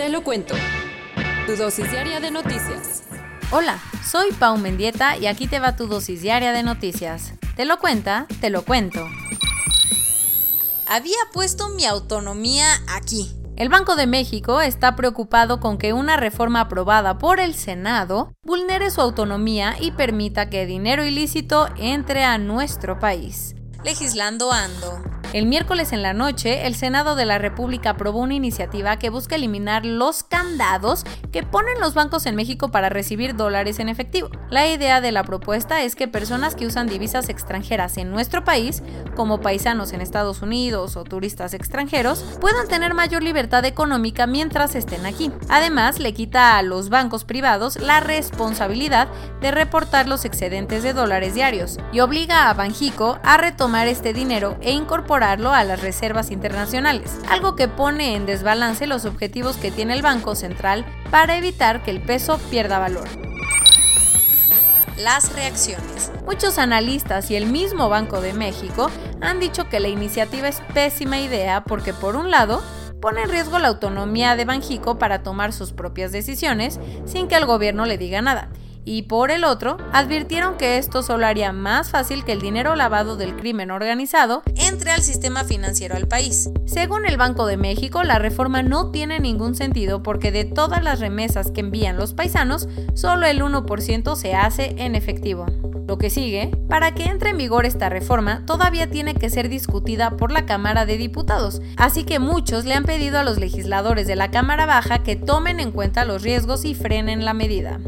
Te lo cuento. Tu dosis diaria de noticias. Hola, soy Pau Mendieta y aquí te va tu dosis diaria de noticias. Te lo cuenta, te lo cuento. Había puesto mi autonomía aquí. El Banco de México está preocupado con que una reforma aprobada por el Senado vulnere su autonomía y permita que dinero ilícito entre a nuestro país. Legislando ando. El miércoles en la noche, el Senado de la República aprobó una iniciativa que busca eliminar los candados que ponen los bancos en México para recibir dólares en efectivo. La idea de la propuesta es que personas que usan divisas extranjeras en nuestro país, como paisanos en Estados Unidos o turistas extranjeros, puedan tener mayor libertad económica mientras estén aquí. Además, le quita a los bancos privados la responsabilidad de reportar los excedentes de dólares diarios y obliga a Banjico a retomar este dinero e incorporar a las reservas internacionales, algo que pone en desbalance los objetivos que tiene el Banco Central para evitar que el peso pierda valor. Las reacciones. Muchos analistas y el mismo Banco de México han dicho que la iniciativa es pésima idea porque por un lado pone en riesgo la autonomía de Banjico para tomar sus propias decisiones sin que el gobierno le diga nada y por el otro, advirtieron que esto solo haría más fácil que el dinero lavado del crimen organizado entre al sistema financiero del país. Según el Banco de México, la reforma no tiene ningún sentido porque de todas las remesas que envían los paisanos, solo el 1% se hace en efectivo. Lo que sigue, para que entre en vigor esta reforma, todavía tiene que ser discutida por la Cámara de Diputados, así que muchos le han pedido a los legisladores de la Cámara Baja que tomen en cuenta los riesgos y frenen la medida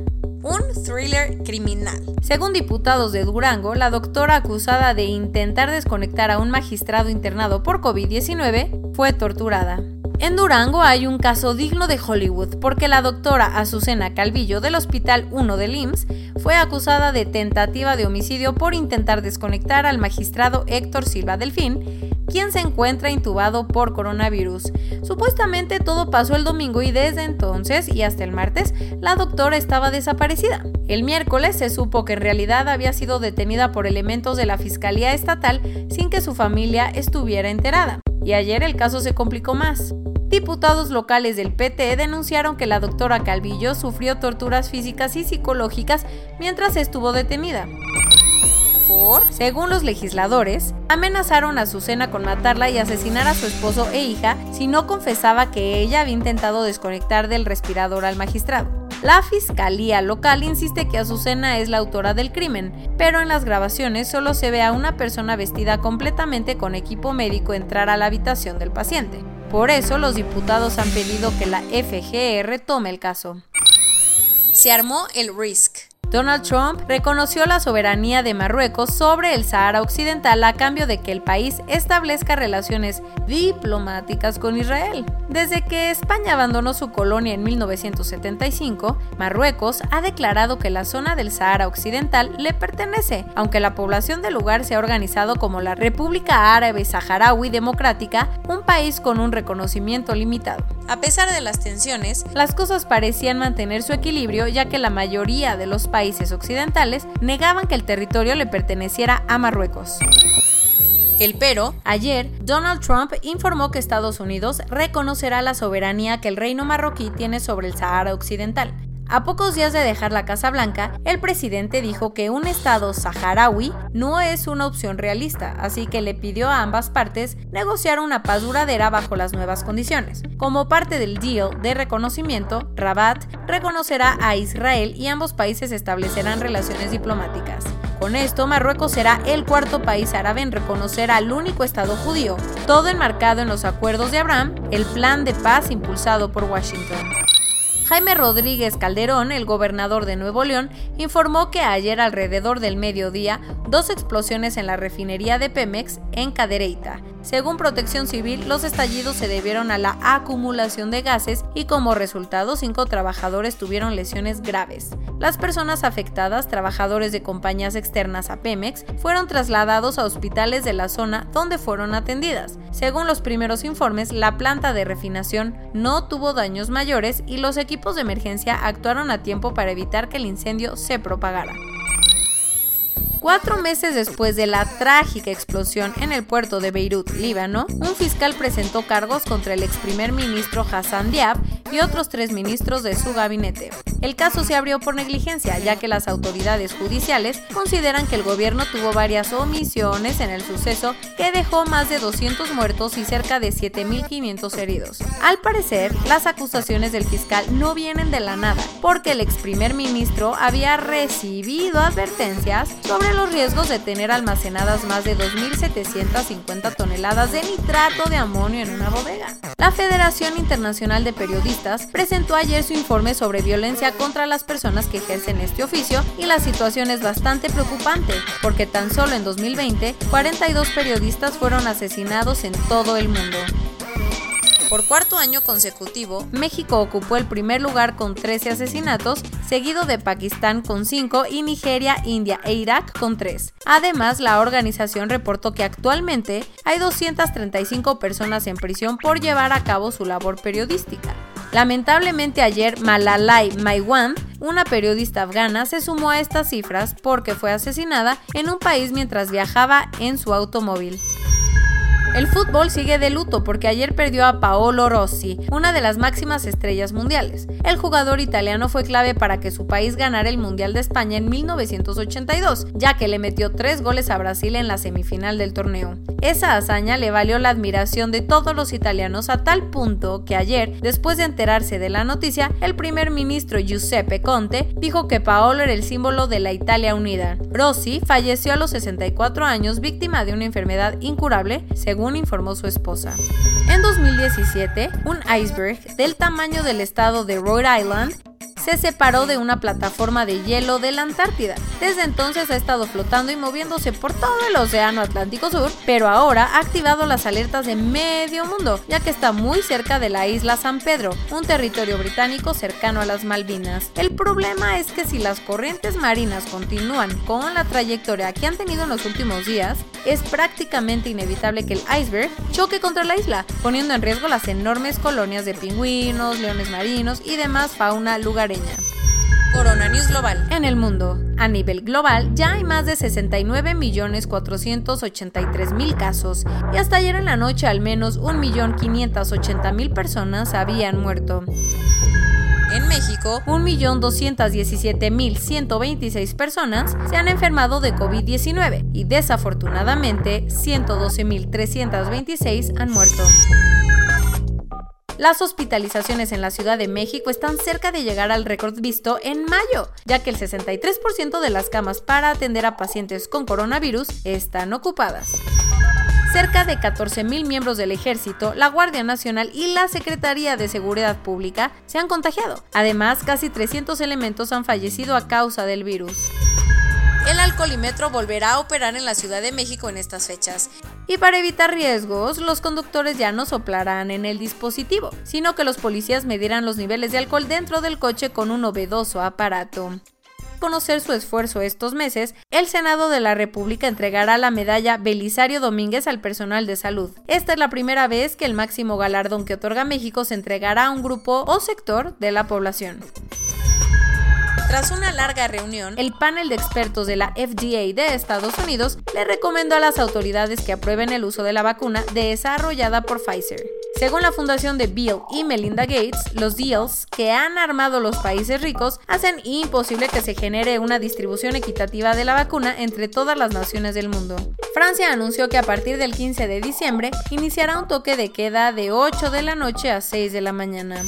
un thriller criminal. Según diputados de Durango, la doctora acusada de intentar desconectar a un magistrado internado por COVID-19 fue torturada. En Durango hay un caso digno de Hollywood porque la doctora Azucena Calvillo del Hospital 1 del IMSS fue acusada de tentativa de homicidio por intentar desconectar al magistrado Héctor Silva Delfín quien se encuentra intubado por coronavirus. Supuestamente todo pasó el domingo y desde entonces y hasta el martes la doctora estaba desaparecida. El miércoles se supo que en realidad había sido detenida por elementos de la Fiscalía Estatal sin que su familia estuviera enterada. Y ayer el caso se complicó más. Diputados locales del PT denunciaron que la doctora Calvillo sufrió torturas físicas y psicológicas mientras estuvo detenida. Según los legisladores, amenazaron a Azucena con matarla y asesinar a su esposo e hija si no confesaba que ella había intentado desconectar del respirador al magistrado. La fiscalía local insiste que Azucena es la autora del crimen, pero en las grabaciones solo se ve a una persona vestida completamente con equipo médico entrar a la habitación del paciente. Por eso los diputados han pedido que la FGR tome el caso. Se armó el RISC, Donald Trump reconoció la soberanía de Marruecos sobre el Sahara Occidental a cambio de que el país establezca relaciones diplomáticas con Israel. Desde que España abandonó su colonia en 1975, Marruecos ha declarado que la zona del Sahara Occidental le pertenece, aunque la población del lugar se ha organizado como la República Árabe Saharaui Democrática, un país con un reconocimiento limitado. A pesar de las tensiones, las cosas parecían mantener su equilibrio ya que la mayoría de los países occidentales negaban que el territorio le perteneciera a Marruecos. El pero, ayer, Donald Trump informó que Estados Unidos reconocerá la soberanía que el reino marroquí tiene sobre el Sahara Occidental, a pocos días de dejar la Casa Blanca, el presidente dijo que un Estado saharaui no es una opción realista, así que le pidió a ambas partes negociar una paz duradera bajo las nuevas condiciones. Como parte del deal de reconocimiento, Rabat reconocerá a Israel y ambos países establecerán relaciones diplomáticas. Con esto, Marruecos será el cuarto país árabe en reconocer al único Estado judío, todo enmarcado en los acuerdos de Abraham, el plan de paz impulsado por Washington. Jaime Rodríguez Calderón, el gobernador de Nuevo León, informó que ayer alrededor del mediodía, dos explosiones en la refinería de Pemex en Cadereyta. Según Protección Civil, los estallidos se debieron a la acumulación de gases y como resultado cinco trabajadores tuvieron lesiones graves. Las personas afectadas, trabajadores de compañías externas a Pemex, fueron trasladados a hospitales de la zona donde fueron atendidas. Según los primeros informes, la planta de refinación no tuvo daños mayores y los equipos de emergencia actuaron a tiempo para evitar que el incendio se propagara. Cuatro meses después de la trágica explosión en el puerto de Beirut, Líbano, un fiscal presentó cargos contra el ex primer ministro Hassan Diab y otros tres ministros de su gabinete. El caso se abrió por negligencia, ya que las autoridades judiciales consideran que el gobierno tuvo varias omisiones en el suceso que dejó más de 200 muertos y cerca de 7.500 heridos. Al parecer, las acusaciones del fiscal no vienen de la nada, porque el ex primer ministro había recibido advertencias sobre los riesgos de tener almacenadas más de 2.750 toneladas de nitrato de amonio en una bodega. La Federación Internacional de Periodistas presentó ayer su informe sobre violencia contra las personas que ejercen este oficio y la situación es bastante preocupante, porque tan solo en 2020 42 periodistas fueron asesinados en todo el mundo. Por cuarto año consecutivo, México ocupó el primer lugar con 13 asesinatos, seguido de Pakistán con 5 y Nigeria, India e Irak con 3. Además, la organización reportó que actualmente hay 235 personas en prisión por llevar a cabo su labor periodística. Lamentablemente ayer Malalai Maiwan, una periodista afgana, se sumó a estas cifras porque fue asesinada en un país mientras viajaba en su automóvil. El fútbol sigue de luto porque ayer perdió a Paolo Rossi, una de las máximas estrellas mundiales. El jugador italiano fue clave para que su país ganara el Mundial de España en 1982, ya que le metió tres goles a Brasil en la semifinal del torneo. Esa hazaña le valió la admiración de todos los italianos a tal punto que ayer, después de enterarse de la noticia, el primer ministro Giuseppe Conte dijo que Paolo era el símbolo de la Italia unida. Rossi falleció a los 64 años víctima de una enfermedad incurable, según informó su esposa. En 2017, un iceberg del tamaño del estado de Rhode Island se separó de una plataforma de hielo de la Antártida. Desde entonces ha estado flotando y moviéndose por todo el Océano Atlántico Sur, pero ahora ha activado las alertas de medio mundo, ya que está muy cerca de la isla San Pedro, un territorio británico cercano a las Malvinas. El problema es que si las corrientes marinas continúan con la trayectoria que han tenido en los últimos días, es prácticamente inevitable que el iceberg choque contra la isla, poniendo en riesgo las enormes colonias de pingüinos, leones marinos y demás fauna lugareña Corona News Global. En el mundo, a nivel global, ya hay más de 69.483.000 casos y hasta ayer en la noche al menos 1.580.000 personas habían muerto. En México, 1.217.126 personas se han enfermado de COVID-19 y desafortunadamente 112.326 han muerto. Las hospitalizaciones en la Ciudad de México están cerca de llegar al récord visto en mayo, ya que el 63% de las camas para atender a pacientes con coronavirus están ocupadas. Cerca de 14.000 miembros del ejército, la Guardia Nacional y la Secretaría de Seguridad Pública se han contagiado. Además, casi 300 elementos han fallecido a causa del virus. El alcoholímetro volverá a operar en la Ciudad de México en estas fechas. Y para evitar riesgos, los conductores ya no soplarán en el dispositivo, sino que los policías medirán los niveles de alcohol dentro del coche con un novedoso aparato conocer su esfuerzo estos meses, el Senado de la República entregará la medalla Belisario Domínguez al personal de salud. Esta es la primera vez que el máximo galardón que otorga México se entregará a un grupo o sector de la población. Tras una larga reunión, el panel de expertos de la FDA de Estados Unidos le recomendó a las autoridades que aprueben el uso de la vacuna desarrollada por Pfizer. Según la fundación de Bill y Melinda Gates, los deals que han armado los países ricos hacen imposible que se genere una distribución equitativa de la vacuna entre todas las naciones del mundo. Francia anunció que a partir del 15 de diciembre iniciará un toque de queda de 8 de la noche a 6 de la mañana.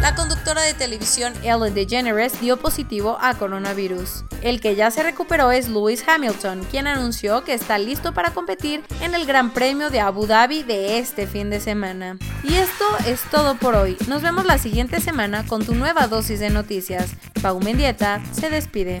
La conductora de televisión Ellen DeGeneres dio positivo a coronavirus. El que ya se recuperó es Lewis Hamilton, quien anunció que está listo para competir en el Gran Premio de Abu Dhabi de este fin de semana. Y esto es todo por hoy. Nos vemos la siguiente semana con tu nueva dosis de noticias. Pau Mendieta se despide.